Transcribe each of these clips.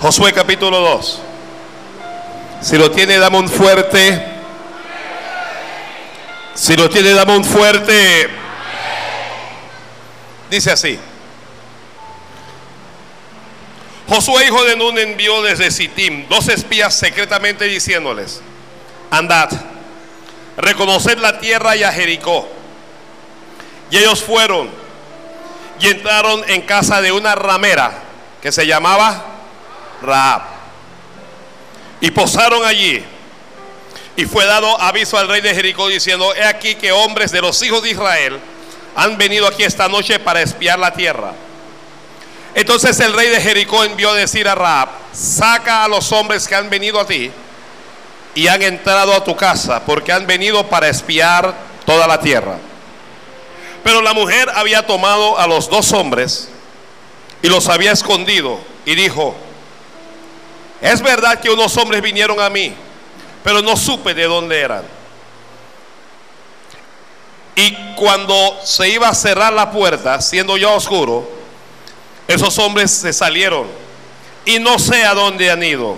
Josué capítulo 2. Si lo tiene, dame un fuerte. Si lo tiene, dame un fuerte. Dice así. Josué, hijo de Nun, envió desde Sittim dos espías secretamente diciéndoles, andad, reconoced la tierra y a Jericó. Y ellos fueron y entraron en casa de una ramera que se llamaba Raab. Y posaron allí. Y fue dado aviso al rey de Jericó diciendo, he aquí que hombres de los hijos de Israel han venido aquí esta noche para espiar la tierra. Entonces el rey de Jericó envió a decir a Raab, saca a los hombres que han venido a ti y han entrado a tu casa, porque han venido para espiar toda la tierra. Pero la mujer había tomado a los dos hombres y los había escondido y dijo, es verdad que unos hombres vinieron a mí, pero no supe de dónde eran. Y cuando se iba a cerrar la puerta, siendo ya oscuro, esos hombres se salieron y no sé a dónde han ido.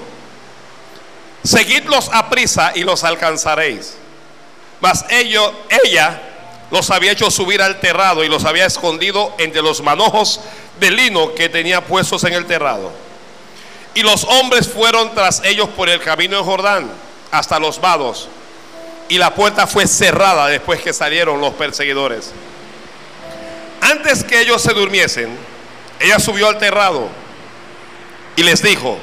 Seguidlos a prisa y los alcanzaréis. Mas ella los había hecho subir al terrado y los había escondido entre los manojos de lino que tenía puestos en el terrado. Y los hombres fueron tras ellos por el camino de Jordán hasta los vados. Y la puerta fue cerrada después que salieron los perseguidores. Antes que ellos se durmiesen, ella subió al terrado y les dijo,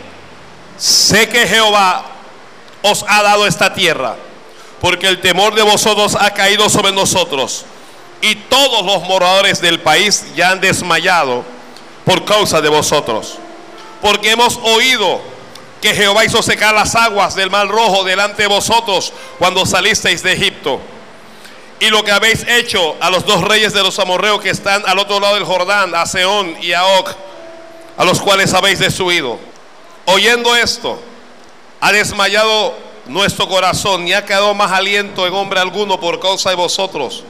sé que Jehová os ha dado esta tierra, porque el temor de vosotros ha caído sobre nosotros, y todos los moradores del país ya han desmayado por causa de vosotros, porque hemos oído que Jehová hizo secar las aguas del mar rojo delante de vosotros cuando salisteis de Egipto. Y lo que habéis hecho a los dos reyes de los amorreos que están al otro lado del Jordán, a Seón y a Og, a los cuales habéis destruido. Oyendo esto, ha desmayado nuestro corazón, ni ha quedado más aliento en hombre alguno por causa de vosotros.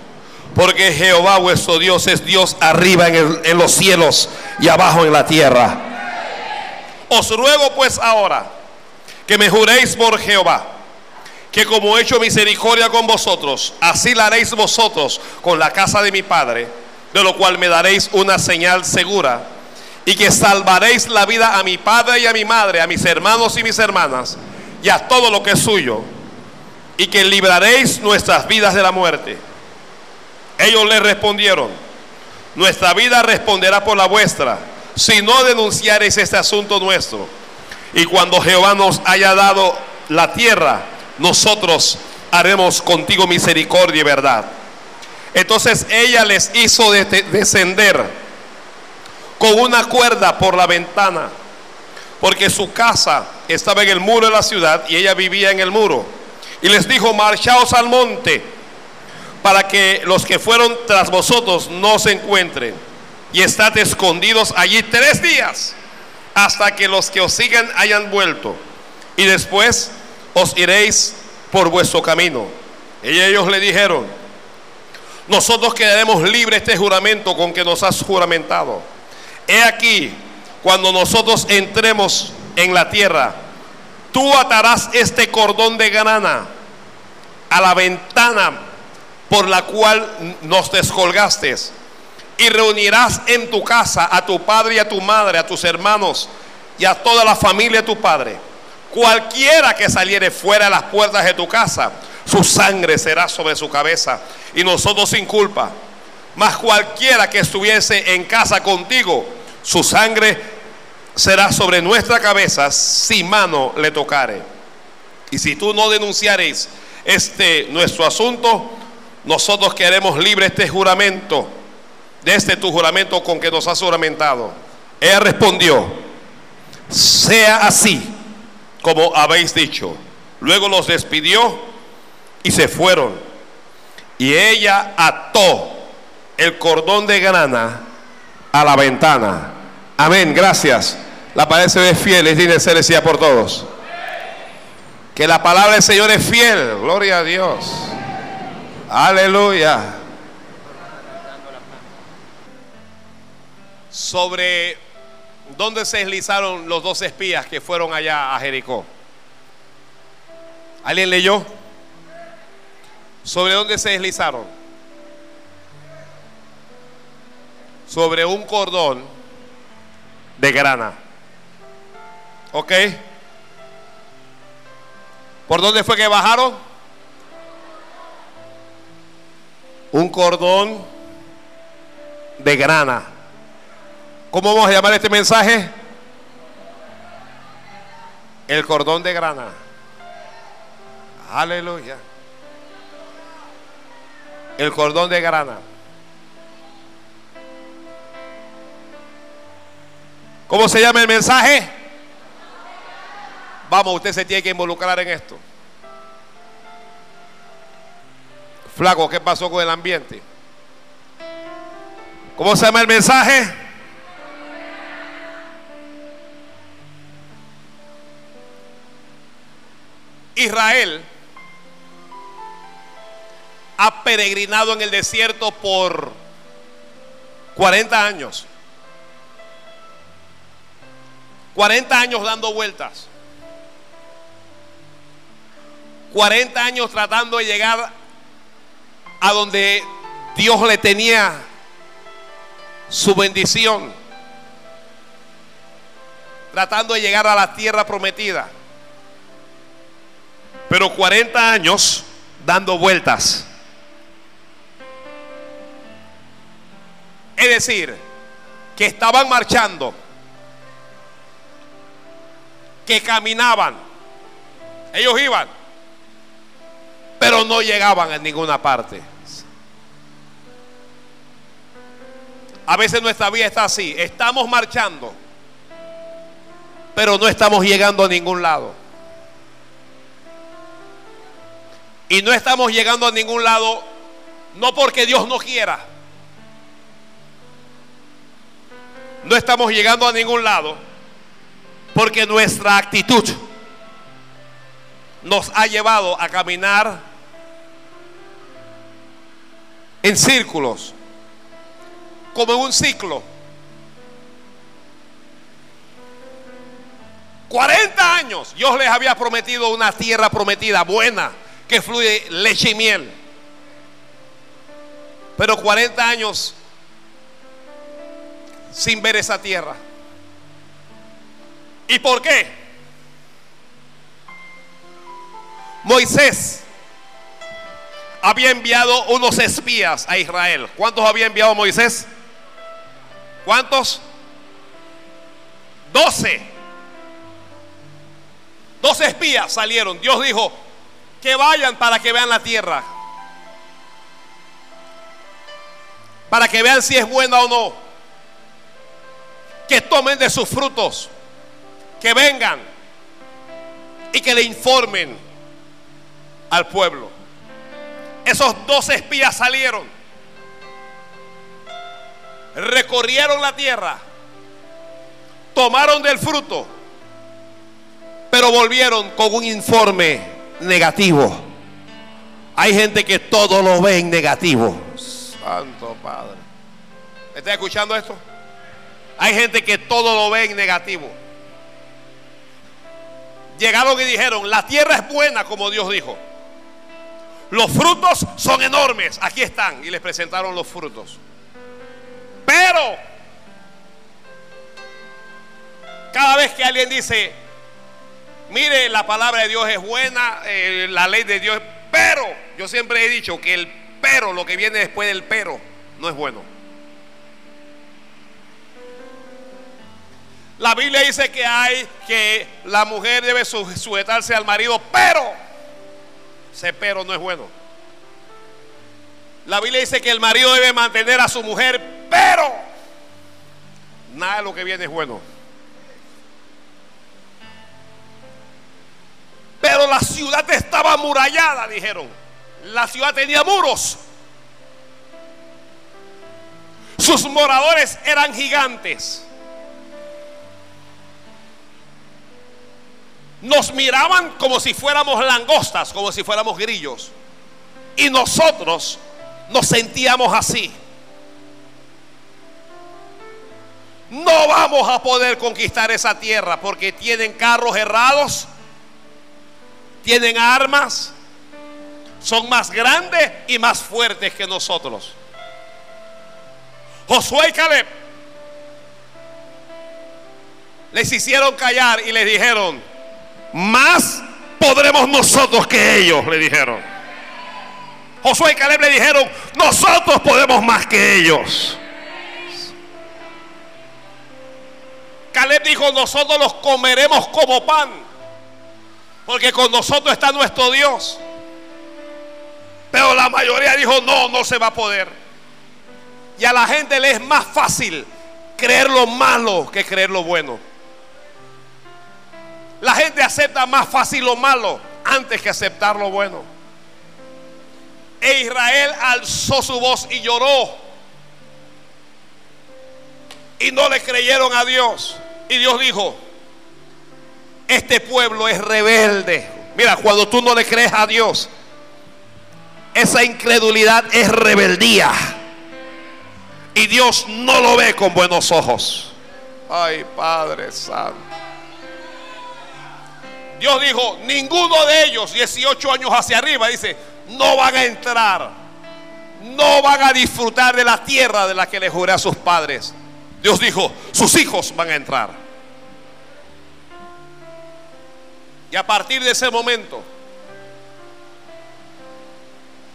Porque Jehová vuestro Dios es Dios arriba en los cielos y abajo en la tierra. Os ruego pues ahora que me juréis por Jehová, que como he hecho misericordia con vosotros, así la haréis vosotros con la casa de mi Padre, de lo cual me daréis una señal segura, y que salvaréis la vida a mi Padre y a mi Madre, a mis hermanos y mis hermanas, y a todo lo que es suyo, y que libraréis nuestras vidas de la muerte. Ellos le respondieron, nuestra vida responderá por la vuestra, si no denunciareis este asunto nuestro. Y cuando Jehová nos haya dado la tierra, nosotros haremos contigo misericordia y verdad. Entonces ella les hizo de- descender con una cuerda por la ventana, porque su casa estaba en el muro de la ciudad y ella vivía en el muro. Y les dijo, marchaos al monte para que los que fueron tras vosotros no se encuentren. Y estad escondidos allí tres días hasta que los que os sigan hayan vuelto. Y después os iréis por vuestro camino. Y ellos le dijeron, nosotros quedaremos libres este juramento con que nos has juramentado. He aquí, cuando nosotros entremos en la tierra, tú atarás este cordón de grana a la ventana por la cual nos descolgaste y reunirás en tu casa a tu padre y a tu madre, a tus hermanos y a toda la familia de tu padre. Cualquiera que saliere fuera de las puertas de tu casa, su sangre será sobre su cabeza y nosotros sin culpa. Mas cualquiera que estuviese en casa contigo, su sangre será sobre nuestra cabeza si mano le tocare. Y si tú no denunciares este nuestro asunto, nosotros queremos libre este juramento, de este tu juramento con que nos has juramentado. Ella respondió, sea así como habéis dicho. Luego los despidió y se fueron. Y ella ató el cordón de grana a la ventana. Amén, gracias. La palabra Señor es fiel, es digna ser decida por todos. Que la palabra del Señor es fiel, gloria a Dios. Aleluya. Sobre ¿Dónde se deslizaron los dos espías que fueron allá a Jericó? ¿Alguien leyó? ¿Sobre dónde se deslizaron? Sobre un cordón de grana. ¿Ok? ¿Por dónde fue que bajaron? Un cordón de grana. ¿Cómo vamos a llamar este mensaje? El cordón de grana. Aleluya. El cordón de grana. ¿Cómo se llama el mensaje? Vamos, usted se tiene que involucrar en esto. Flaco, ¿qué pasó con el ambiente? ¿Cómo se llama el mensaje? Israel ha peregrinado en el desierto por 40 años. 40 años dando vueltas. 40 años tratando de llegar a donde Dios le tenía su bendición. Tratando de llegar a la tierra prometida. Pero 40 años dando vueltas. Es decir, que estaban marchando, que caminaban, ellos iban, pero no llegaban a ninguna parte. A veces nuestra vida está así, estamos marchando, pero no estamos llegando a ningún lado. Y no estamos llegando a ningún lado, no porque Dios no quiera, no estamos llegando a ningún lado porque nuestra actitud nos ha llevado a caminar en círculos, como en un ciclo. 40 años Dios les había prometido una tierra prometida buena, que fluye leche y miel. Pero 40 años sin ver esa tierra. ¿Y por qué? Moisés había enviado unos espías a Israel. ¿Cuántos había enviado Moisés? ¿Cuántos? Doce. Doce espías salieron. Dios dijo que vayan para que vean la tierra. Para que vean si es buena o no. Que tomen de sus frutos, que vengan. Y que le informen al pueblo. Esos dos espías salieron, recorrieron la tierra, tomaron del fruto, pero volvieron con un informe negativo. Hay gente que todo lo ve en negativo. Santo Padre. ¿Está escuchando esto? Hay gente que todo lo ve en negativo. Llegaron y dijeron, la tierra es buena como Dios dijo. Los frutos son enormes. Aquí están. Y les presentaron los frutos. Pero, cada vez que alguien dice, mire, la palabra de Dios es buena, eh, la ley de Dios, pero, yo siempre he dicho que el pero, lo que viene después del pero, no es bueno. La Biblia dice que hay que la mujer debe sujetarse al marido, pero ese pero no es bueno. La Biblia dice que el marido debe mantener a su mujer, pero nada de lo que viene es bueno. Pero la ciudad estaba amurallada, dijeron. La ciudad tenía muros. Sus moradores eran gigantes. nos miraban como si fuéramos langostas, como si fuéramos grillos. Y nosotros nos sentíamos así. no vamos a poder conquistar esa tierra porque tienen carros errados, tienen armas, son más grandes y más fuertes que nosotros. Josué y Caleb les hicieron callar y les dijeron, más podremos nosotros que ellos, le dijeron. Josué y Caleb le dijeron, nosotros podemos más que ellos. Caleb dijo, nosotros los comeremos como pan, porque con nosotros está nuestro Dios. Pero la mayoría dijo, no, no se va a poder. Y a la gente le es más fácil creer lo malo que creer lo bueno. La gente acepta más fácil lo malo antes que aceptar lo bueno. E Israel alzó su voz y lloró. Y no le creyeron a Dios. Y Dios dijo, este pueblo es rebelde. Mira, cuando tú no le crees a Dios, esa incredulidad es rebeldía. Y Dios no lo ve con buenos ojos. Ay, Padre Santo. Dios dijo, ninguno de ellos, 18 años hacia arriba, dice, no van a entrar. No van a disfrutar de la tierra de la que le juré a sus padres. Dios dijo, sus hijos van a entrar. Y a partir de ese momento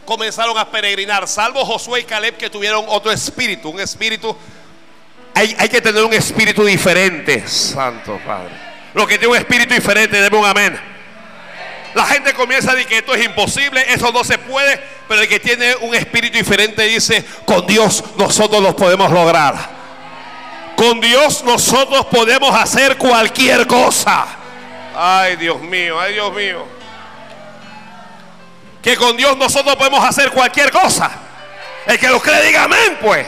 comenzaron a peregrinar, salvo Josué y Caleb que tuvieron otro espíritu, un espíritu, hay, hay que tener un espíritu diferente, Santo Padre. Lo que tiene un espíritu diferente, debe un amén. La gente comienza a decir que esto es imposible, eso no se puede, pero el que tiene un espíritu diferente dice, con Dios nosotros lo podemos lograr. Con Dios nosotros podemos hacer cualquier cosa. Ay, Dios mío, ay, Dios mío. Que con Dios nosotros podemos hacer cualquier cosa. El que lo cree diga amén, pues.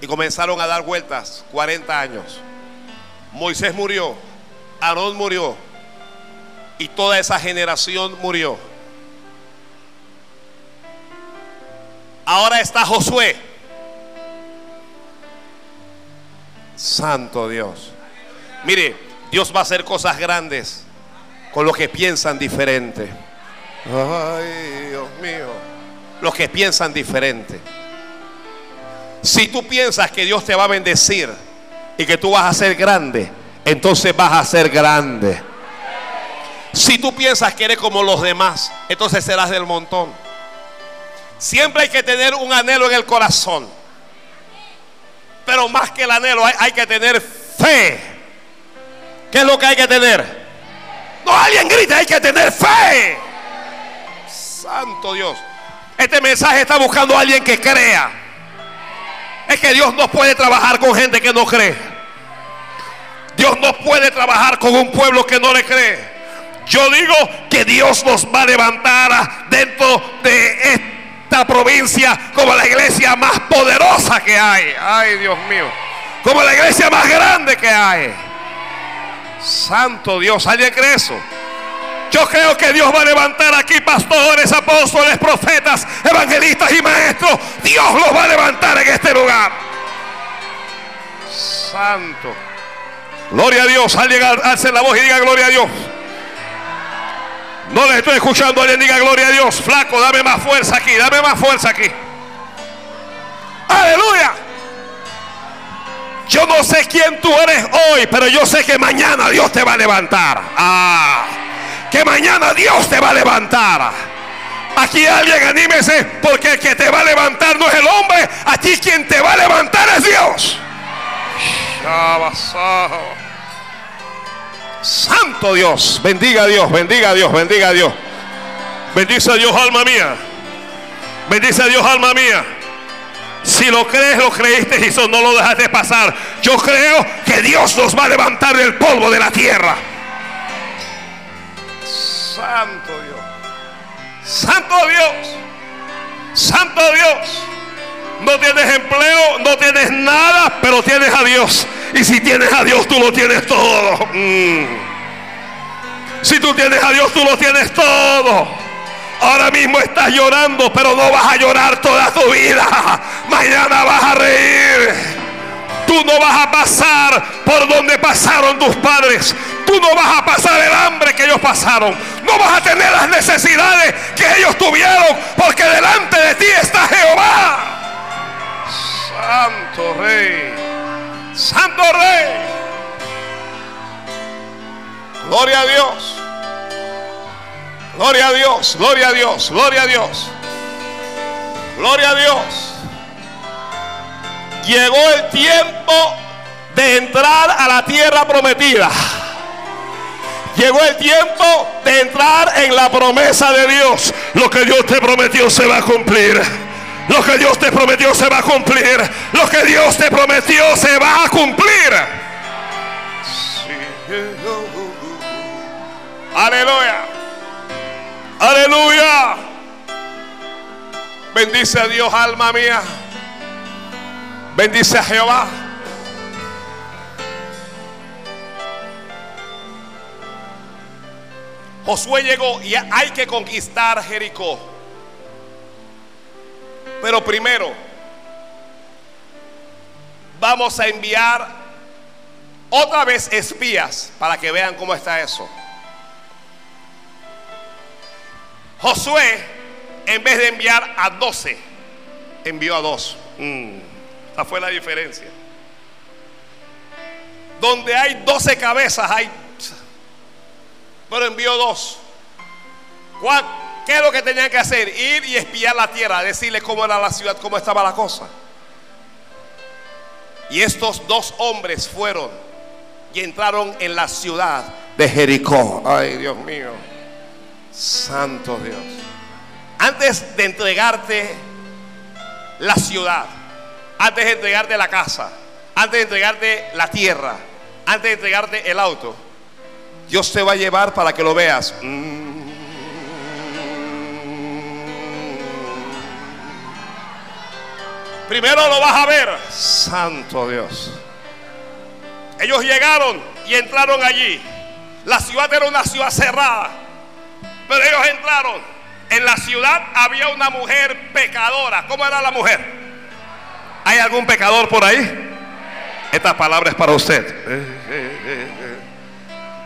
Y comenzaron a dar vueltas 40 años. Moisés murió, Aarón murió y toda esa generación murió. Ahora está Josué. Santo Dios. Mire, Dios va a hacer cosas grandes con los que piensan diferente. Ay, Dios mío. Los que piensan diferente. Si tú piensas que Dios te va a bendecir y que tú vas a ser grande, entonces vas a ser grande. Si tú piensas que eres como los demás, entonces serás del montón. Siempre hay que tener un anhelo en el corazón. Pero más que el anhelo hay, que tener fe. ¿Qué es lo que hay que tener? No, alguien grita, hay que tener fe. Santo Dios. Este mensaje está buscando a alguien que crea. Es que Dios no puede trabajar con gente que no cree. Dios no puede trabajar con un pueblo que no le cree. Yo digo que Dios nos va a levantar dentro de provincia como la iglesia más poderosa que hay. Ay, Dios mío. Como la iglesia más grande que hay. Santo Dios, ¿alguien cree eso? Yo creo que Dios va a levantar aquí pastores, apóstoles, profetas, evangelistas y maestros. Dios los va a levantar en este lugar. Santo. Gloria a Dios. Alguien alce la voz y diga gloria a Dios. No les estoy escuchando. Alguien diga gloria a Dios. Flaco, dame más fuerza aquí. Dame más fuerza aquí. Aleluya. Yo no sé quién tú eres hoy, pero yo sé que mañana Dios te va a levantar. Ah que mañana Dios te va a levantar. Aquí alguien anímese porque el que te va a levantar no es el hombre, aquí quien te va a levantar es Dios. Santo Dios, bendiga a Dios, bendiga a Dios, bendiga a Dios. Bendice a Dios, alma mía. Bendice a Dios, alma mía. Si lo crees, lo creíste y eso no lo dejaste pasar. Yo creo que Dios nos va a levantar del polvo de la tierra. Santo Dios. Santo Dios. Santo Dios. No tienes empleo, no tienes nada, pero tienes a Dios. Y si tienes a Dios, tú lo tienes todo. Mm. Si tú tienes a Dios, tú lo tienes todo. Ahora mismo estás llorando, pero no vas a llorar toda tu vida. Mañana vas a reír. Tú no vas a pasar por donde pasaron tus padres. Tú no vas a pasar el hambre que ellos pasaron. No vas a tener las necesidades que ellos tuvieron. Porque delante de ti está Jehová. Santo Rey. Santo Rey. Gloria a Dios. Gloria a Dios. Gloria a Dios. Gloria a Dios. Gloria a Dios llegó el tiempo de entrar a la tierra prometida. Llegó el tiempo de entrar en la promesa de Dios. Lo que Dios te prometió se va a cumplir. Lo que Dios te prometió se va a cumplir. Lo que Dios te prometió se va a cumplir. Aleluya. Aleluya. Bendice a Dios, alma mía. Bendice a Jehová. Josué llegó y hay que conquistar Jericó. Pero primero vamos a enviar otra vez espías para que vean cómo está eso. Josué, en vez de enviar a doce, envió a dos. Mm. Esa fue la diferencia. Donde hay doce cabezas, hay. Pero envió dos. ¿Qué es lo que tenían que hacer? Ir y espiar la tierra, decirle cómo era la ciudad, cómo estaba la cosa. Y estos dos hombres fueron y entraron en la ciudad de Jericó. Ay, Dios mío. Santo Dios. Antes de entregarte la ciudad, antes de entregarte la casa, antes de entregarte la tierra, antes de entregarte el auto, Dios te va a llevar para que lo veas. Mm. Primero lo vas a ver, Santo Dios. Ellos llegaron y entraron allí. La ciudad era una ciudad cerrada, pero ellos entraron. En la ciudad había una mujer pecadora. ¿Cómo era la mujer? ¿Hay algún pecador por ahí? Esta palabra es para usted.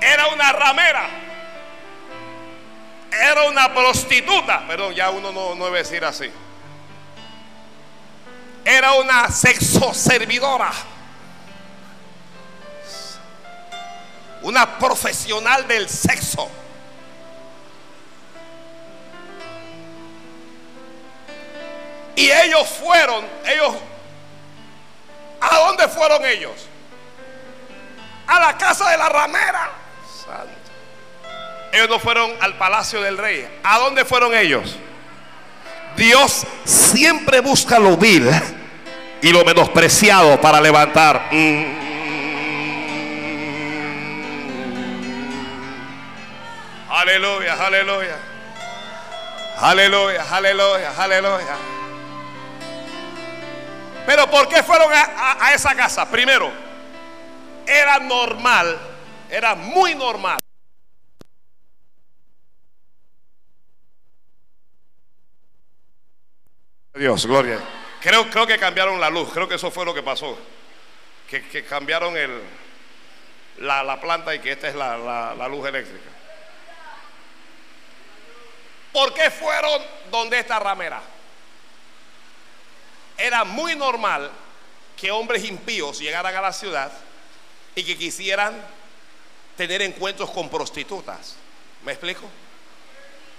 Era una ramera. Era una prostituta. Pero ya uno no, no debe decir así. Era una sexo servidora. Una profesional del sexo. Y ellos fueron, ellos ¿A dónde fueron ellos? A la casa de la ramera. Santo. Ellos no fueron al palacio del rey. ¿A dónde fueron ellos? Dios siempre busca lo vil y lo menospreciado para levantar. Aleluya, aleluya. Aleluya, aleluya, aleluya. Pero ¿por qué fueron a, esa casa? Primero, era normal, era muy normal. Dios, gloria. Creo, creo que cambiaron la luz, creo que eso fue lo que pasó. Que, cambiaron la, planta y que esta es la luz eléctrica. ¿Por qué fueron donde esta ramera? era muy normal que hombres impíos llegaran a la ciudad y que quisieran tener encuentros con prostitutas. ¿Me explico?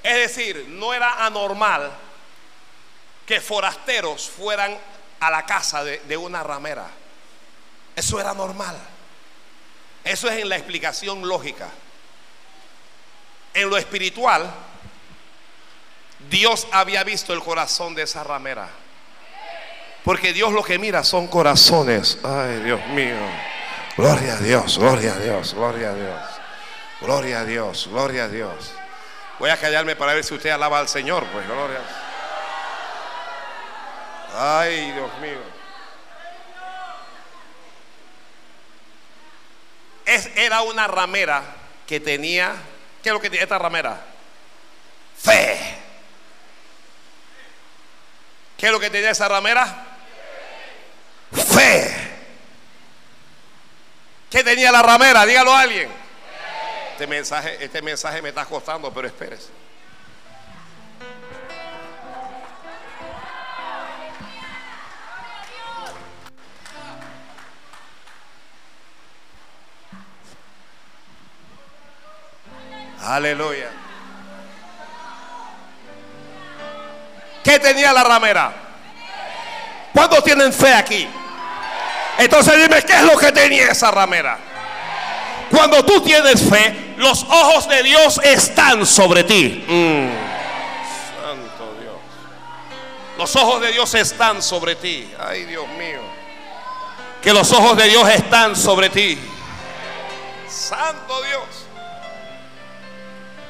Es decir, no era anormal que forasteros fueran a la casa de, una ramera. Eso era normal. Eso es en la explicación lógica. En lo espiritual, Dios había visto el corazón de esa ramera. Porque Dios lo que mira son corazones. Ay, Dios mío. Gloria a Dios, gloria a Dios, gloria a Dios. Gloria a Dios, gloria a Dios. Voy a callarme para ver si usted alaba al Señor, pues gloria. Ay, Dios mío. Es, era una ramera que tenía, ¿qué es lo que tiene esta ramera? Fe. ¿Qué es lo que tenía esa ramera? Fe. ¿Qué tenía la ramera? Dígalo a alguien. Este mensaje, este mensaje me está costando, pero espérese. Aleluya. ¿Qué tenía la ramera? ¿Cuántos tienen fe aquí? Entonces dime, ¿qué es lo que tenía esa ramera? Cuando tú tienes fe, los ojos de Dios están sobre ti. Mm. Santo Dios. Los ojos de Dios están sobre ti. Ay, Dios mío. Que los ojos de Dios están sobre ti. Santo Dios.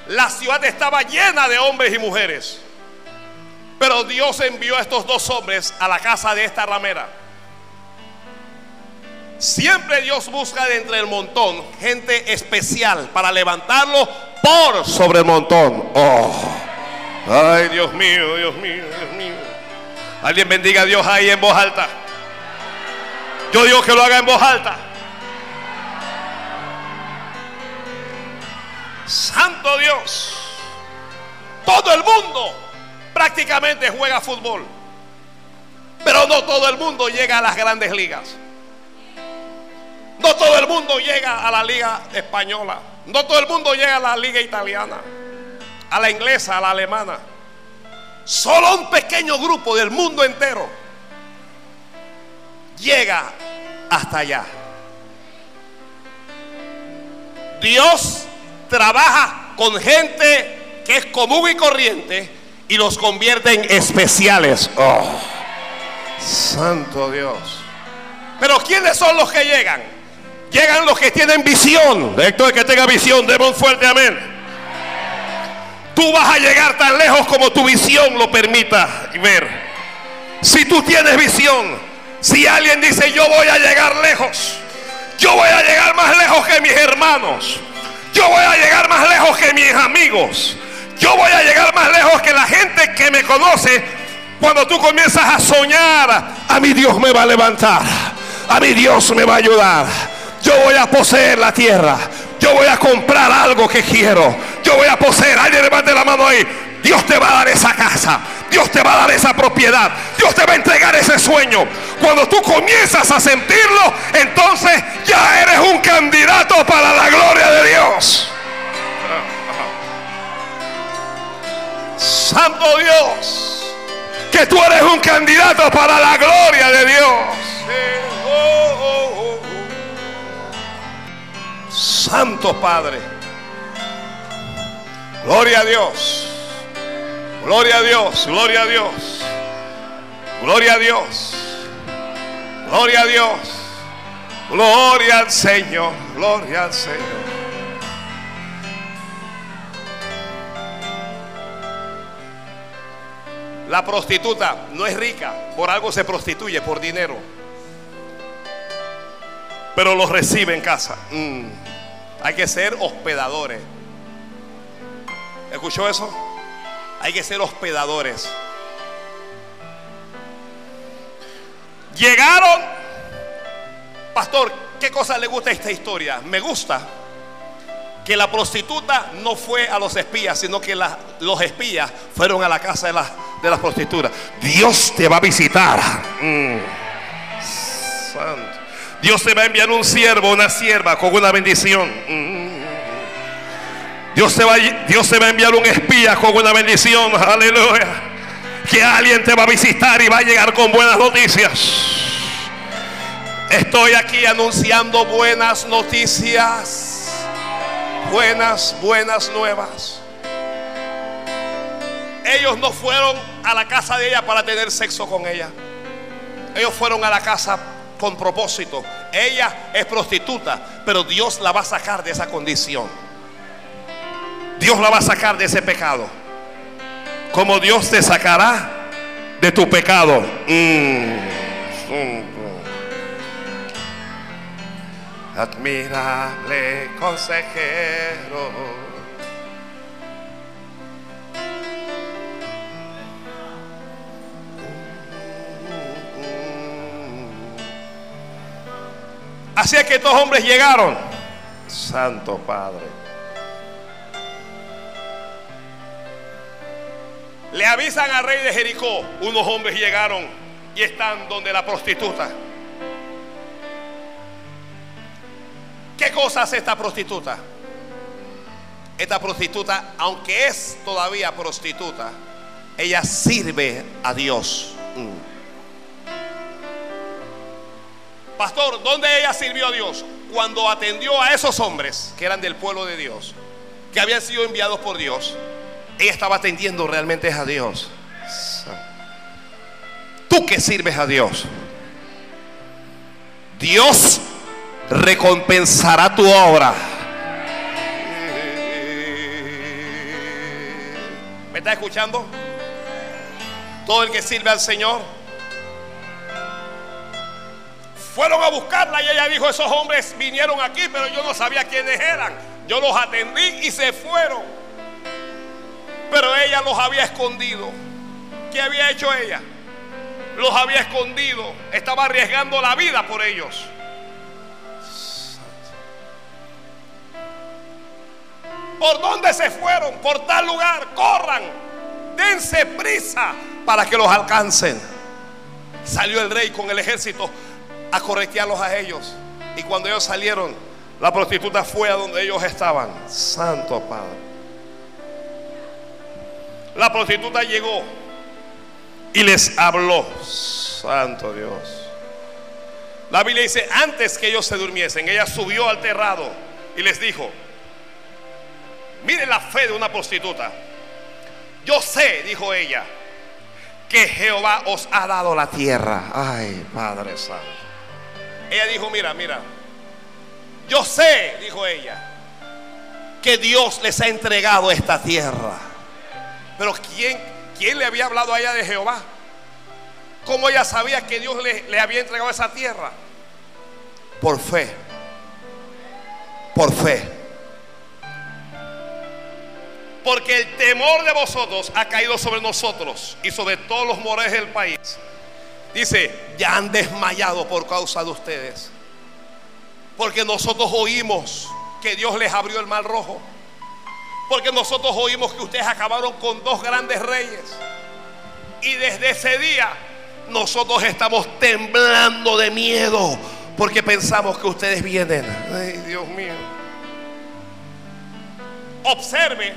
La ciudad estaba llena de hombres y mujeres. Pero Dios envió a estos dos hombres a la casa de esta ramera. Siempre Dios busca de entre el montón gente especial para levantarlo por sobre el montón. Oh. Ay, Dios mío, Dios mío, Dios mío. Alguien bendiga a Dios ahí en voz alta. Yo digo que lo haga en voz alta. Santo Dios. Todo el mundo prácticamente juega fútbol. Pero no todo el mundo llega a las grandes ligas. No todo el mundo llega a la liga española. No todo el mundo llega a la liga italiana, a la inglesa, a la alemana. Solo un pequeño grupo del mundo entero llega hasta allá. Dios trabaja con gente que es común y corriente y los convierte en especiales. Oh, santo Dios. Pero ¿quiénes son los que llegan? Llegan los que tienen visión. Héctor, que tenga visión, demos fuerte amén. Tú vas a llegar tan lejos como tu visión lo permita ver. Si tú tienes visión, si alguien dice yo voy a llegar lejos, yo voy a llegar más lejos que mis hermanos, yo voy a llegar más lejos que mis amigos, yo voy a llegar más lejos que la gente que me conoce. Cuando tú comienzas a soñar, a mi Dios me va a levantar, a mi Dios me va a ayudar. Yo voy a poseer la tierra. Yo voy a comprar algo que quiero. Yo voy a poseer. Alguien levante la mano ahí. Dios te va a dar esa casa. Dios te va a dar esa propiedad. Dios te va a entregar ese sueño. Cuando tú comienzas a sentirlo, entonces ya eres un candidato para la gloria de Dios. Santo Dios, que tú eres un candidato para la gloria de Dios. Santo Padre. Gloria a Dios. Gloria a Dios. Gloria a Dios. Gloria a Dios. Gloria a Dios. Gloria al Señor. Gloria al Señor. La prostituta no es rica, por algo se prostituye, por dinero. Pero lo recibe en casa. Mm. Hay que ser hospedadores. ¿Escuchó eso? Hay que ser hospedadores. Llegaron, pastor, ¿qué cosa le gusta esta historia? Me gusta que la prostituta no fue a los espías, sino que los espías fueron a la casa de, las prostitutas. Dios te va a visitar. Mm. Santo. Dios te va a enviar un siervo, una sierva con una bendición. Dios te va a enviar un espía con una bendición. Aleluya. Que alguien te va a visitar y va a llegar con buenas noticias. Estoy aquí anunciando buenas noticias. Buenas, buenas nuevas. Ellos no fueron a la casa de ella para tener sexo con ella. Ellos fueron a la casa con propósito. Ella es prostituta, pero Dios la va a sacar de esa condición. Dios la va a sacar de ese pecado. Como Dios te sacará de tu pecado. Mm. Admirable consejero. Así es que estos hombres llegaron. Santo Padre. Le avisan al rey de Jericó. Unos hombres llegaron y están donde la prostituta. ¿Qué cosa hace esta prostituta? Esta prostituta, aunque es todavía prostituta, ella sirve a Dios. Mm. Pastor, ¿dónde ella sirvió a Dios? Cuando atendió a esos hombres que eran del pueblo de Dios, que habían sido enviados por Dios, ella estaba atendiendo realmente a Dios. Tú que sirves a Dios, Dios recompensará tu obra. ¿Me está escuchando? Todo el que sirve al Señor. Fueron a buscarla y ella dijo, esos hombres vinieron aquí, pero yo no sabía quiénes eran. Yo los atendí y se fueron. Pero ella los había escondido. ¿Qué había hecho ella? Los había escondido. Estaba arriesgando la vida por ellos. ¿Por dónde se fueron? Por tal lugar. Corran. Dense prisa para que los alcancen. Salió el rey con el ejército a corretearlos a ellos. Y cuando ellos salieron, la prostituta fue a donde ellos estaban. Santo Padre. La prostituta llegó y les habló. Santo Dios. La Biblia dice, antes que ellos se durmiesen, ella subió al terrado y les dijo, miren la fe de una prostituta. Yo sé, dijo ella, que Jehová os ha dado la tierra. Ay, Padre Santo. Ella dijo, mira, mira. Yo sé, dijo ella, que Dios les ha entregado esta tierra. Pero ¿quién, quién le había hablado a ella de Jehová? ¿Cómo ella sabía que Dios le, le había entregado esa tierra? Por fe. Por fe. Porque el temor de vosotros ha caído sobre nosotros y sobre todos los morales del país. Dice, ya han desmayado por causa de ustedes. Porque nosotros oímos que Dios les abrió el mar rojo. Porque nosotros oímos que ustedes acabaron con dos grandes reyes. Y desde ese día nosotros estamos temblando de miedo. Porque pensamos que ustedes vienen. Ay, Dios mío. Observe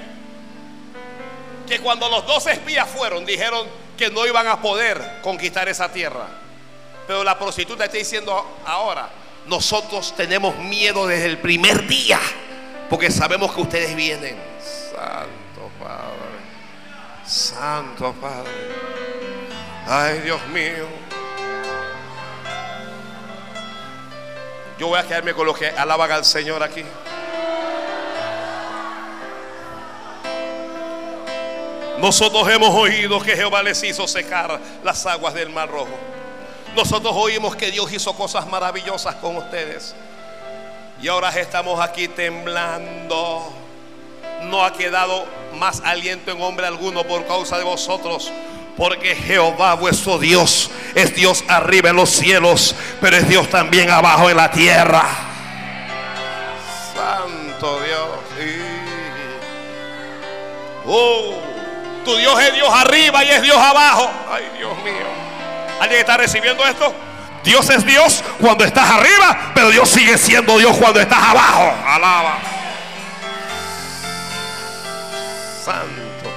que cuando los dos espías fueron, dijeron que no iban a poder conquistar esa tierra. Pero la prostituta está diciendo ahora, nosotros tenemos miedo desde el primer día, porque sabemos que ustedes vienen. Padre, Santo Padre. Ay, Dios mío. Yo voy a quedarme con lo que alaban al Señor aquí. Nosotros hemos oído que Jehová les hizo secar las aguas del mar rojo. Nosotros oímos que Dios hizo cosas maravillosas con ustedes. Y ahora estamos aquí temblando. No ha quedado más aliento en hombre alguno por causa de vosotros. Porque Jehová vuestro Dios es Dios arriba en los cielos, pero es Dios también abajo en la tierra. Santo Dios. Oh. Tu Dios es Dios arriba y es Dios abajo. Ay, Dios mío. ¿Alguien está recibiendo esto? Dios es Dios cuando estás arriba, pero Dios sigue siendo Dios cuando estás abajo. Alaba. Santo.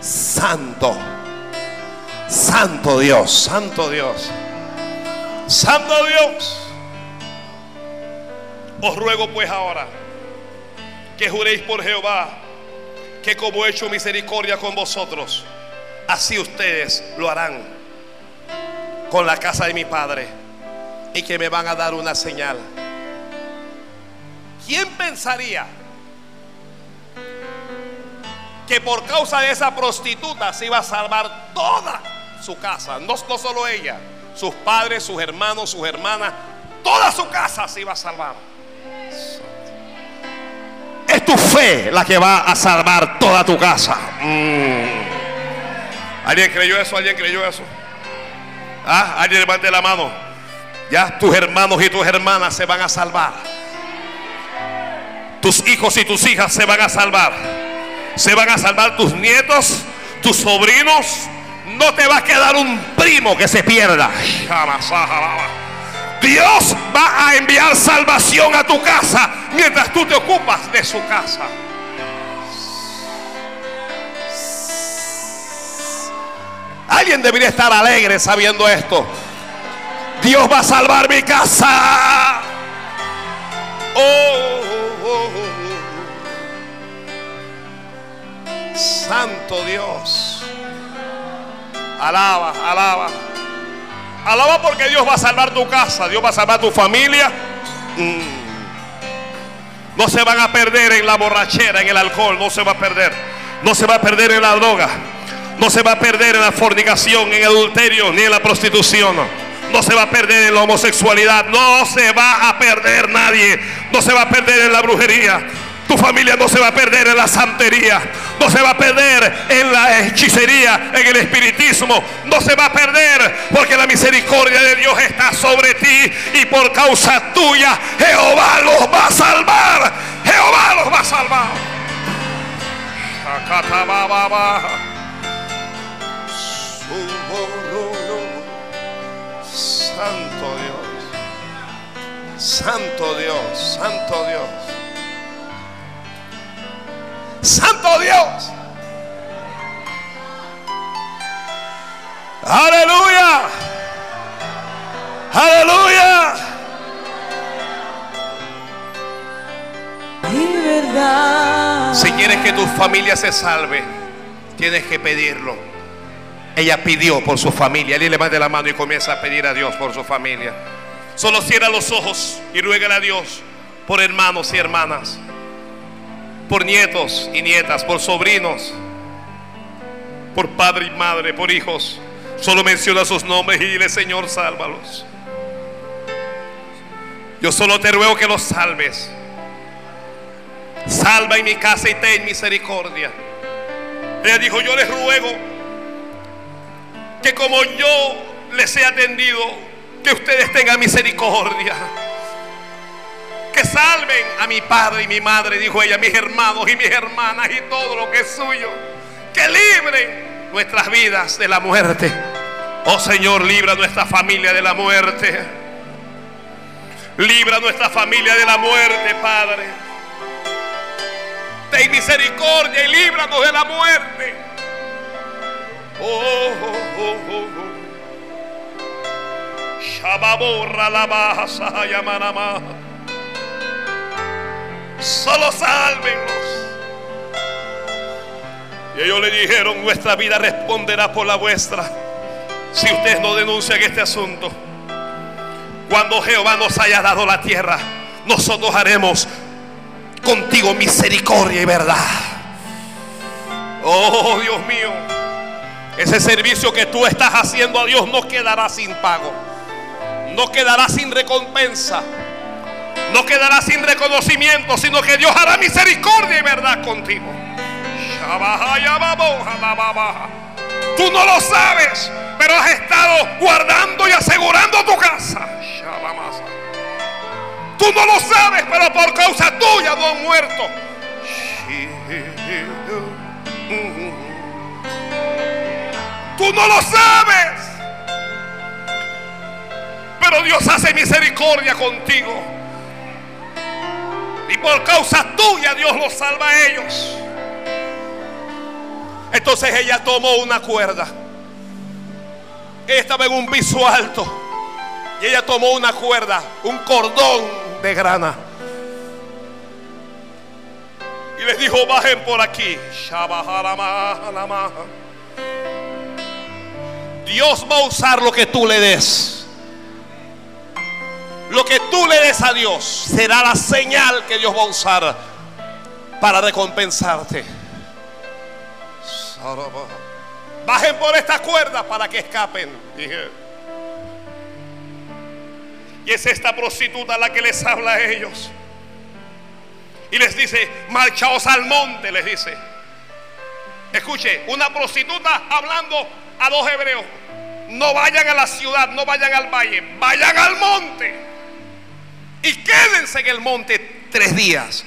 Santo. Santo Dios. Santo Dios. Santo Dios. Os ruego pues ahora que juréis por Jehová que como he hecho misericordia con vosotros, así ustedes lo harán con la casa de mi Padre y que me van a dar una señal. ¿Quién pensaría que por causa de esa prostituta se iba a salvar toda su casa? No, solo ella, sus padres, sus hermanos, sus hermanas, toda su casa se iba a salvar. Es tu fe la que va a salvar toda tu casa. Mm. ¿Alguien creyó eso? ¿Alguien creyó eso? ¿Ah? Alguien levante la mano. Ya tus hermanos y tus hermanas se van a salvar. Tus hijos y tus hijas se van a salvar. Se van a salvar tus nietos, tus sobrinos. No te va a quedar un primo que se pierda. Dios va a enviar salvación a tu casa mientras tú te ocupas de su casa. Alguien debería estar alegre sabiendo esto. Dios va a salvar mi casa. Oh, Santo Dios. Alaba, alaba. Alaba porque Dios va a salvar tu casa, Dios va a salvar tu familia. Mm. No se van a perder en la borrachera, en el alcohol, no se va a perder. No se va a perder en la droga. No se va a perder en la fornicación, en el adulterio, ni en la prostitución. No se va a perder en la homosexualidad. No se va a perder nadie. No se va a perder en la brujería. Tu familia no se va a perder en la santería. No se va a perder en la hechicería, en el espiritismo. No se va a perder porque la misericordia de Dios está sobre ti. Y por causa tuya, Jehová los va a salvar. Jehová los va a salvar. Santo Dios. Santo Dios. Santo Dios. Santo Dios. Aleluya. Aleluya. Si quieres que tu familia se salve, tienes que pedirlo. Ella pidió por su familia. Él levante la mano y comienza a pedir a Dios por su familia. Solo cierra los ojos y ruega a Dios por hermanos y hermanas, por nietos y nietas, por sobrinos, por padre y madre, por hijos. Solo menciona sus nombres y dile, Señor, sálvalos. Yo solo te ruego que los salves. Salva en mi casa y ten misericordia. Ella dijo, yo les ruego que como yo les he atendido, que ustedes tengan misericordia. Salven a mi padre y mi madre, dijo ella, mis hermanos y mis hermanas y todo lo que es suyo. Que libren nuestras vidas de la muerte. Oh Señor, libra nuestra familia de la muerte. Libra nuestra familia de la muerte, Padre. Ten misericordia y líbranos de la muerte. Oh, oh, oh, Shababorra la baja, Solo sálvenlos. Y ellos le dijeron, nuestra vida responderá por la vuestra si ustedes no denuncian este asunto. Cuando Jehová nos haya dado la tierra, nosotros haremos contigo misericordia y verdad. Oh Dios mío. Ese servicio que tú estás haciendo a Dios no quedará sin pago. No quedará sin recompensa. No quedará sin reconocimiento, sino que Dios hará misericordia y verdad contigo. Tú no lo sabes, pero has estado guardando y asegurando tu casa. Tú no lo sabes, pero por causa tuya no han muerto. Tú no lo sabes. Pero Dios hace misericordia contigo. Y por causa tuya Dios los salva a ellos. Entonces ella tomó una cuerda. Ella estaba en un piso alto. Y ella tomó una cuerda, un cordón de grana. Y les dijo, bajen por aquí. Dios va a usar lo que tú le des. Lo que tú le des a Dios será la señal que Dios va a usar para recompensarte. Bajen por esta cuerda para que escapen. Y es esta prostituta la que les habla a ellos. Y les dice, marchaos al monte, les dice. Escuche, una prostituta hablando a dos hebreos no vayan a la ciudad, no vayan al valle, vayan al monte. Y quédense en el monte tres días.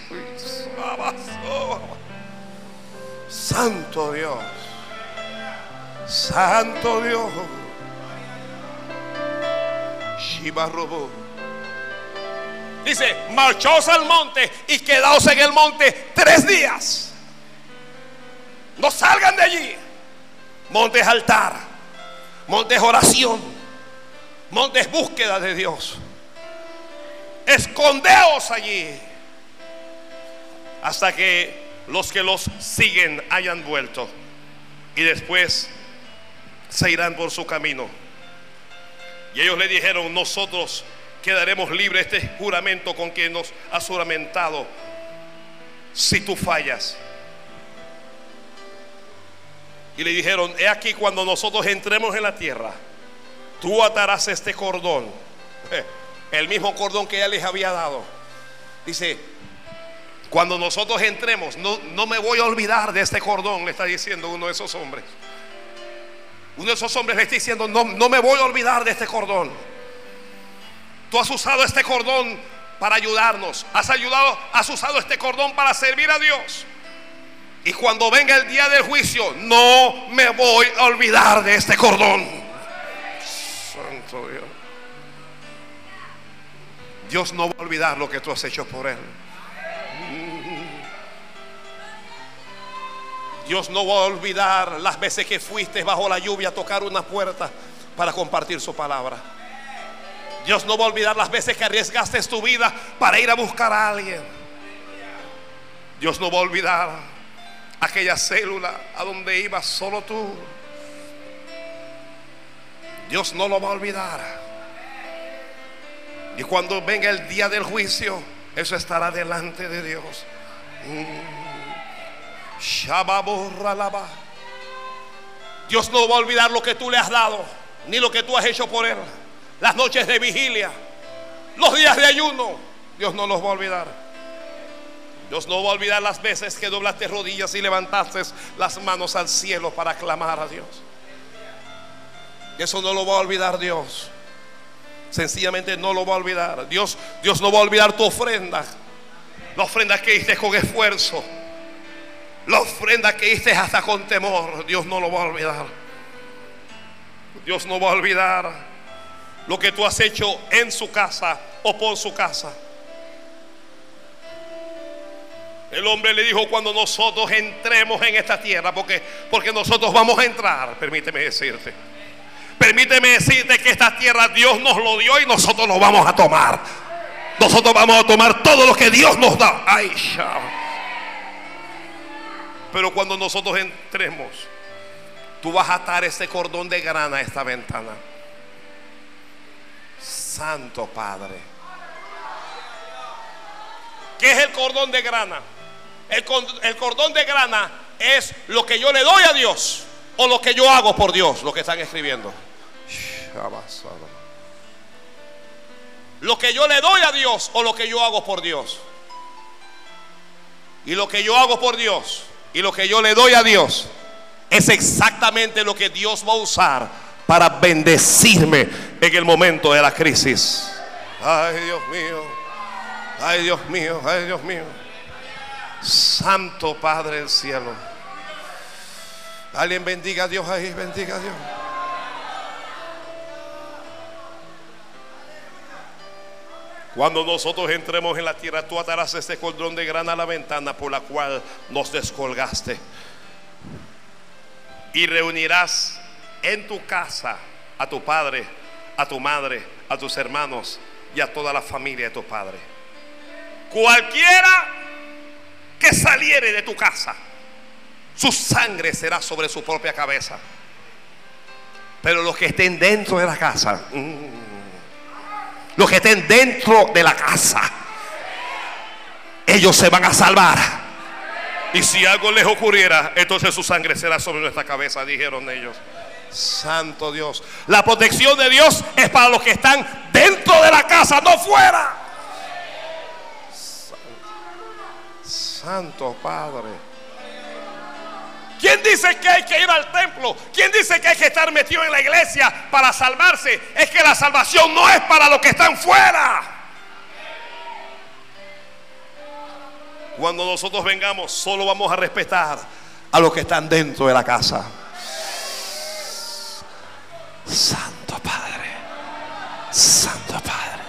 Santo Dios. Santo Dios. Shiva Dice, marchóse al monte y quedaos en el monte tres días. No salgan de allí. Monte es altar. Monte es oración. Monte es búsqueda de Dios. Escondeos allí. Hasta que los que los siguen hayan vuelto. Y después se irán por su camino. Y ellos le dijeron, nosotros quedaremos libres de este juramento con quien nos ha juramentado si tú fallas. Y le dijeron, he aquí cuando nosotros entremos en la tierra, tú atarás este cordón, el mismo cordón que ella les había dado. Dice, cuando nosotros entremos, no, no me voy a olvidar de este cordón, le está diciendo uno de esos hombres. Uno de esos hombres le está diciendo, no, no me voy a olvidar de este cordón. Tú has usado este cordón para ayudarnos. Has ayudado, has usado este cordón para servir a Dios. Y cuando venga el día del juicio, no me voy a olvidar de este cordón. Dios no va a olvidar lo que tú has hecho por Él. Dios no va a olvidar las veces que fuiste bajo la lluvia a tocar una puerta para compartir su palabra. Dios no va a olvidar las veces que arriesgaste tu vida para ir a buscar a alguien. Dios no va a olvidar aquella célula a donde ibas solo tú. Dios no lo va a olvidar. Y cuando venga el día del juicio, eso estará delante de Dios. Dios no va a olvidar lo que tú le has dado, ni lo que tú has hecho por Él las noches de vigilia, los días de ayuno, Dios no los va a olvidar. Dios no va a olvidar las veces que doblaste rodillas y levantaste las manos al cielo para clamar a Dios. Eso no lo va a olvidar Dios. Sencillamente no lo va a olvidar. Dios, Dios no va a olvidar tu ofrenda. La ofrenda que hiciste con esfuerzo. La ofrenda que hiciste hasta con temor. Dios no lo va a olvidar. Dios no va a olvidar lo que tú has hecho en su casa o por su casa. El hombre le dijo cuando nosotros entremos en esta tierra, porque, porque nosotros vamos a entrar, permíteme decirte. Permíteme decirte que esta tierra Dios nos lo dio y nosotros lo vamos a tomar. Nosotros vamos a tomar todo lo que Dios nos da. Ay, Pero cuando nosotros entremos, tú vas a atar ese cordón de grana a esta ventana. Santo Padre. ¿Qué es el cordón de grana? El, cordón de grana es lo que yo le doy a Dios o lo que yo hago por Dios, lo que están escribiendo. Lo que yo le doy a Dios o lo que yo hago por Dios. Y lo que yo hago por Dios y lo que yo le doy a Dios es exactamente lo que Dios va a usar para bendecirme en el momento de la crisis. Ay, Dios mío. Ay, Dios mío. Ay, Dios mío. Santo Padre del cielo. Alguien bendiga a Dios ahí, bendiga a Dios. Cuando nosotros entremos en la tierra, tú atarás este cordón de grana a la ventana por la cual nos descolgaste. Y reunirás en tu casa a tu padre, a tu madre, a tus hermanos y a toda la familia de tu padre. Cualquiera que saliere de tu casa, su sangre será sobre su propia cabeza. Pero los que estén dentro de la casa, mm, los que estén dentro de la casa, ellos se van a salvar. Y si algo les ocurriera, entonces su sangre será sobre nuestra cabeza, dijeron ellos. Santo Dios. La protección de Dios es para los que están dentro de la casa, no fuera. Santo, Padre. ¿Quién dice que hay que ir al templo? ¿Quién dice que hay que estar metido en la iglesia para salvarse? Es que la salvación no es para los que están fuera. Cuando nosotros vengamos, solo vamos a respetar a los que están dentro de la casa. Santo Padre, Santo Padre.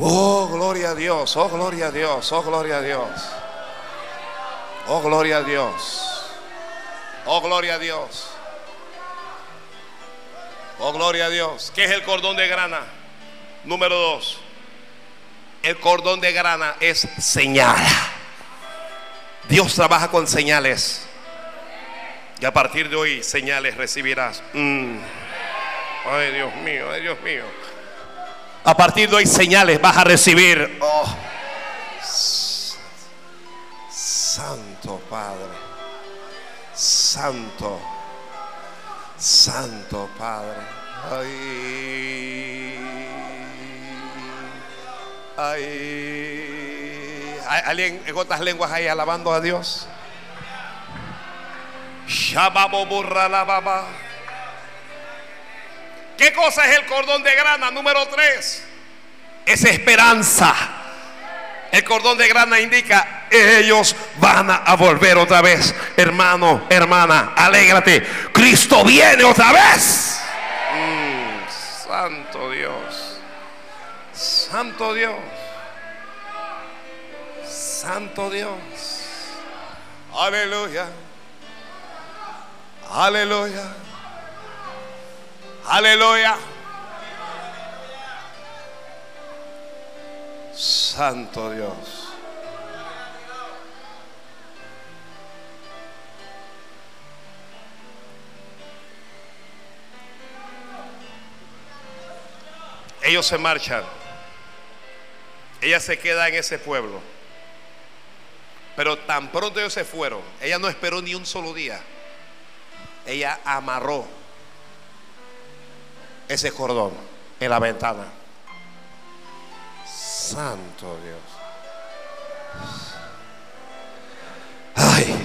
Oh, gloria a Dios, oh, gloria a Dios, oh, gloria a Dios. Oh, gloria a Dios. Oh, gloria a Dios. Oh, gloria a Dios. ¿Qué es el cordón de grana? Número dos. El cordón de grana es señal. Dios trabaja con señales. Y a partir de hoy, señales recibirás. Mm. Ay, Dios mío, ay, Dios mío. A partir de hoy, señales vas a recibir. Oh. Santo Padre. Santo. Santo Padre. Ay. Ay. ¿Hay alguien en otras lenguas ahí alabando a Dios? ¿Qué cosa es el cordón de grana? Número 3. Es esperanza. El cordón de grana indica, ellos van a volver otra vez. Hermano, hermana, alégrate. Cristo viene otra vez. Mm, santo Dios. Santo Dios. Santo Dios. Aleluya. Aleluya. Aleluya. Santo Dios. Ellos se marchan. Ella se queda en ese pueblo. Pero tan pronto ellos se fueron, ella no esperó ni un solo día. Ella amarró ese cordón en la ventana. Santo Dios. Ay.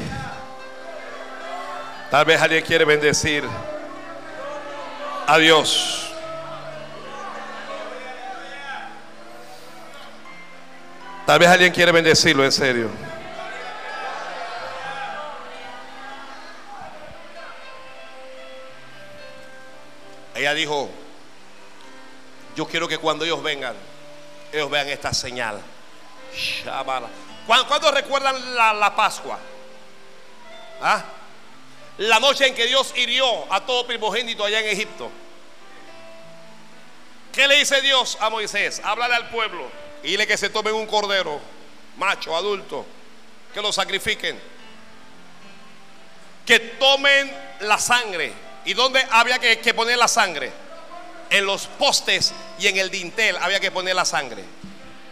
Tal vez alguien quiere bendecir a Dios. Tal vez alguien quiere bendecirlo en serio. Ella dijo, yo quiero que cuando ellos vengan, ellos vean esta señal. ¿Cuándo recuerdan la, Pascua? ¿Ah? La noche en que Dios hirió a todo primogénito allá en Egipto. ¿Qué le dice Dios a Moisés? Háblale al pueblo y dile que se tomen un cordero, macho, adulto, que lo sacrifiquen. Que tomen la sangre. ¿Y dónde había que, que poner la sangre? En los postes y en el dintel había que poner la sangre.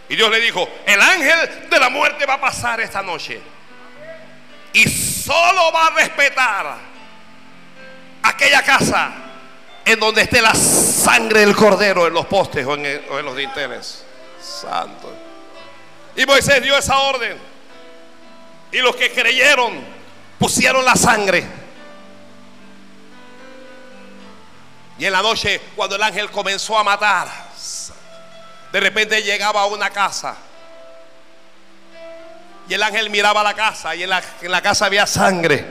Y Dios le dijo, el ángel de la muerte va a pasar esta noche. Y solo va a respetar aquella casa en donde esté la sangre del cordero en los postes o en, los dinteles. Santo. Y Moisés dio esa orden. Y los que creyeron pusieron la sangre. Y en la noche, cuando el ángel comenzó a matar, de repente llegaba a una casa. Y el ángel miraba la casa y en la, casa había sangre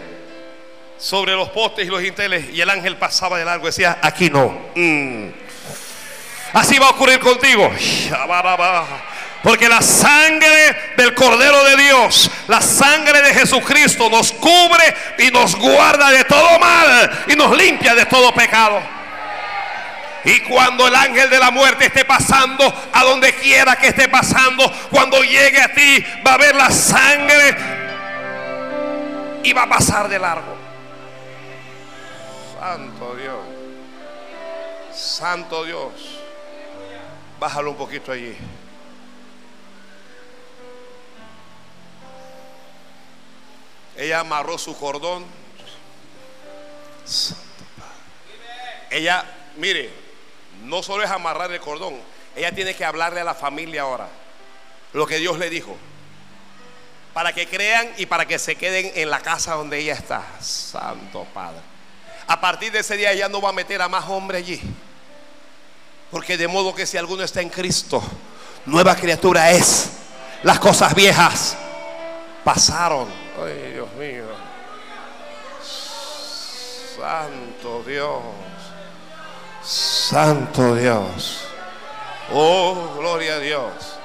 sobre los postes y los dinteles. Y el ángel pasaba de largo y decía, aquí no. Mm. Así va a ocurrir contigo. Porque la sangre del Cordero de Dios, la sangre de Jesucristo nos cubre y nos guarda de todo mal y nos limpia de todo pecado. Y cuando el ángel de la muerte esté pasando, a donde quiera que esté pasando, cuando llegue a ti, va a ver la sangre y va a pasar de largo. Santo Dios. Santo Dios. Bájalo un poquito allí. Ella amarró su cordón. Ella, mire, no solo es amarrar el cordón, ella tiene que hablarle a la familia ahora lo que Dios le dijo. para que crean y para que se queden en la casa donde ella está. Santo Padre. A partir de ese día ella no va a meter a más hombres allí. Porque de modo que si alguno está en Cristo, nueva criatura es. Las cosas viejas pasaron. Ay, Dios mío. Santo Dios. Santo Dios. Oh, gloria a Dios.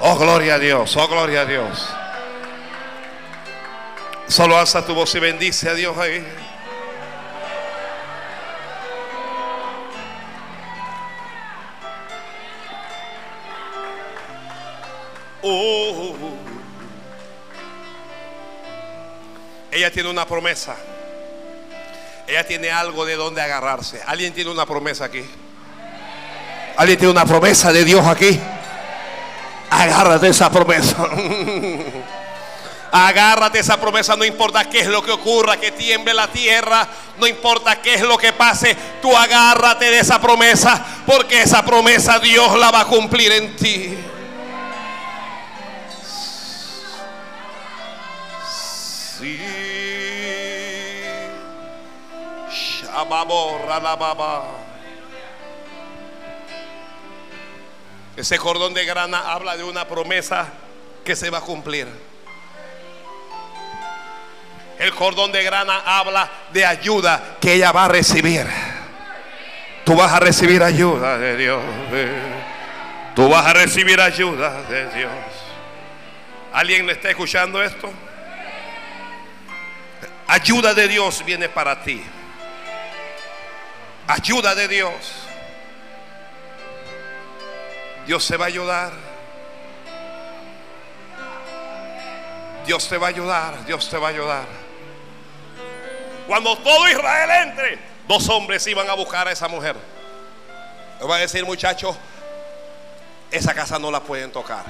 Oh, gloria a Dios. Oh, gloria a Dios. Solo alza tu voz y bendice a Dios ahí. Oh. Ella tiene una promesa. Ella tiene algo de donde agarrarse. ¿Alguien tiene una promesa aquí? ¿Alguien tiene una promesa de Dios aquí? Agárrate esa promesa. Agárrate esa promesa, no importa qué es lo que ocurra, que tiemble la tierra, no importa qué es lo que pase, tú agárrate de esa promesa, porque esa promesa Dios la va a cumplir en ti. Ese cordón de grana habla de una promesa que se va a cumplir. El cordón de grana habla de ayuda que ella va a recibir. Tú vas a recibir ayuda de Dios. Tú vas a recibir ayuda de Dios. ¿Alguien me está escuchando esto? Ayuda de Dios viene para ti. Ayuda de Dios. Dios te va a ayudar. Dios te va a ayudar. Dios te va a ayudar. Cuando todo Israel entre, dos hombres iban a buscar a esa mujer. Le va a decir, muchachos, esa casa no la pueden tocar.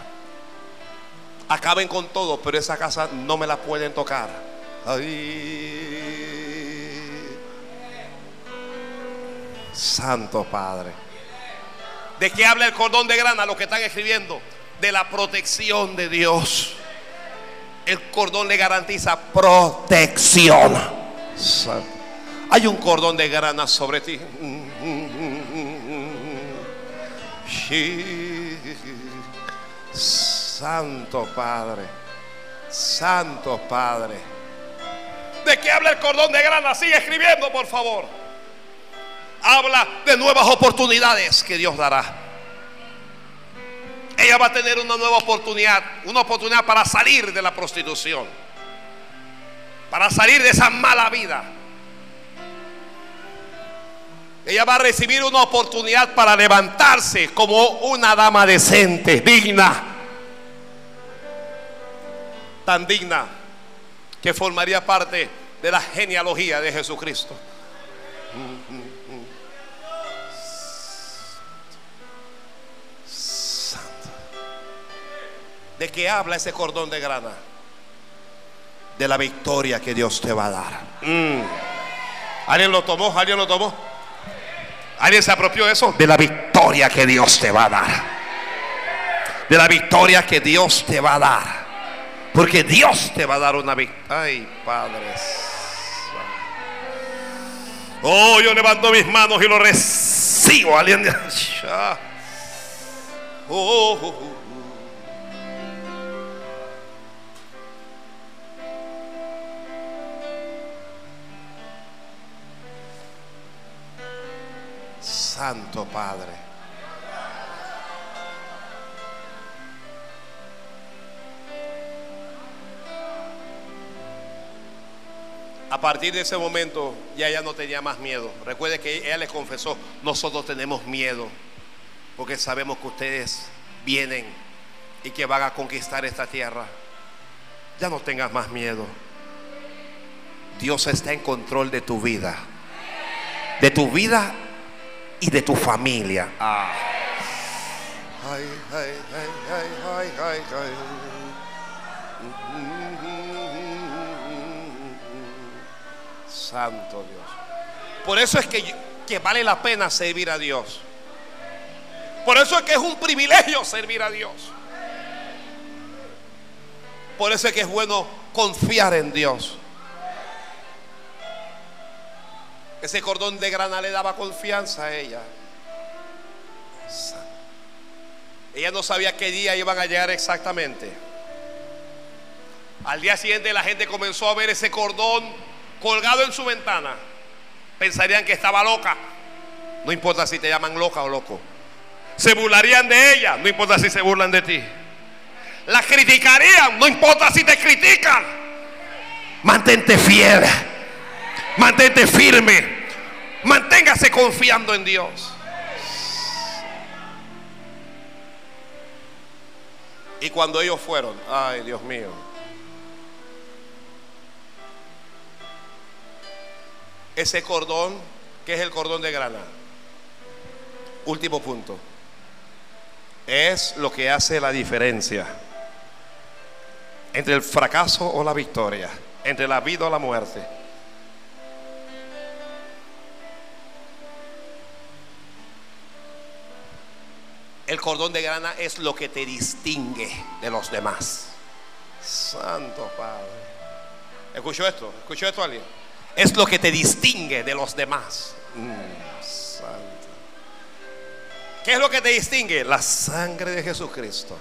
Acaben con todo, pero esa casa no me la pueden tocar. Santo Padre. ¿De qué habla el cordón de grana? Lo que están escribiendo. De la protección de Dios. El cordón le garantiza protección. Hay un cordón de grana sobre ti. Santo Padre. Santo Padre. ¿De qué habla el cordón de grana? Sigue escribiendo, por favor. Habla de nuevas oportunidades que Dios dará. Ella va a tener una nueva oportunidad, una oportunidad para salir de la prostitución, para salir de esa mala vida. Ella va a recibir una oportunidad para levantarse como una dama decente, digna, tan digna que formaría parte de la genealogía de Jesucristo. Santo. ¿De qué habla ese cordón de grana? De la victoria que Dios te va a dar. Mm. ¿Alguien lo tomó? ¿Alguien lo tomó? ¿Alguien se apropió de eso? De la victoria que Dios te va a dar. De la victoria que Dios te va a dar. Porque Dios te va a dar una victoria. Ay, padres. Oh, yo levanto mis manos y lo recibo. Alguien de oh. Santo Padre. A partir de ese momento ya ella no tenía más miedo. Recuerde que ella les confesó, nosotros tenemos miedo porque sabemos que ustedes vienen y que van a conquistar esta tierra. Ya no tengas más miedo. Dios está en control de tu vida. De tu vida y de tu familia. Ah. Santo Dios. Por eso es que, que vale la pena servir a Dios. Por eso es que es un privilegio servir a Dios. Por eso es que es bueno confiar en Dios. Ese cordón de grana le daba confianza a ella. Ella no sabía qué día iban a llegar exactamente. Al día siguiente la gente comenzó a ver ese cordón colgado en su ventana. Pensarían que estaba loca. No importa si te llaman loca o loco. Se burlarían de ella. No importa si se burlan de ti. La criticarían. No importa si te critican. Mantente fiel. Mantente firme. Manténgase confiando en Dios. Y cuando ellos fueron, ay Dios mío, ese cordón, que es el cordón de grana, último punto, es lo que hace la diferencia entre el fracaso o la victoria, entre la vida o la muerte. El cordón de grana es lo que te distingue de los demás. Santo Padre. ¿Escuchó esto? ¿Escuchó esto alguien? Es lo que te distingue de los demás. Mm, santo. ¿Qué es lo que te distingue? La sangre de Jesucristo.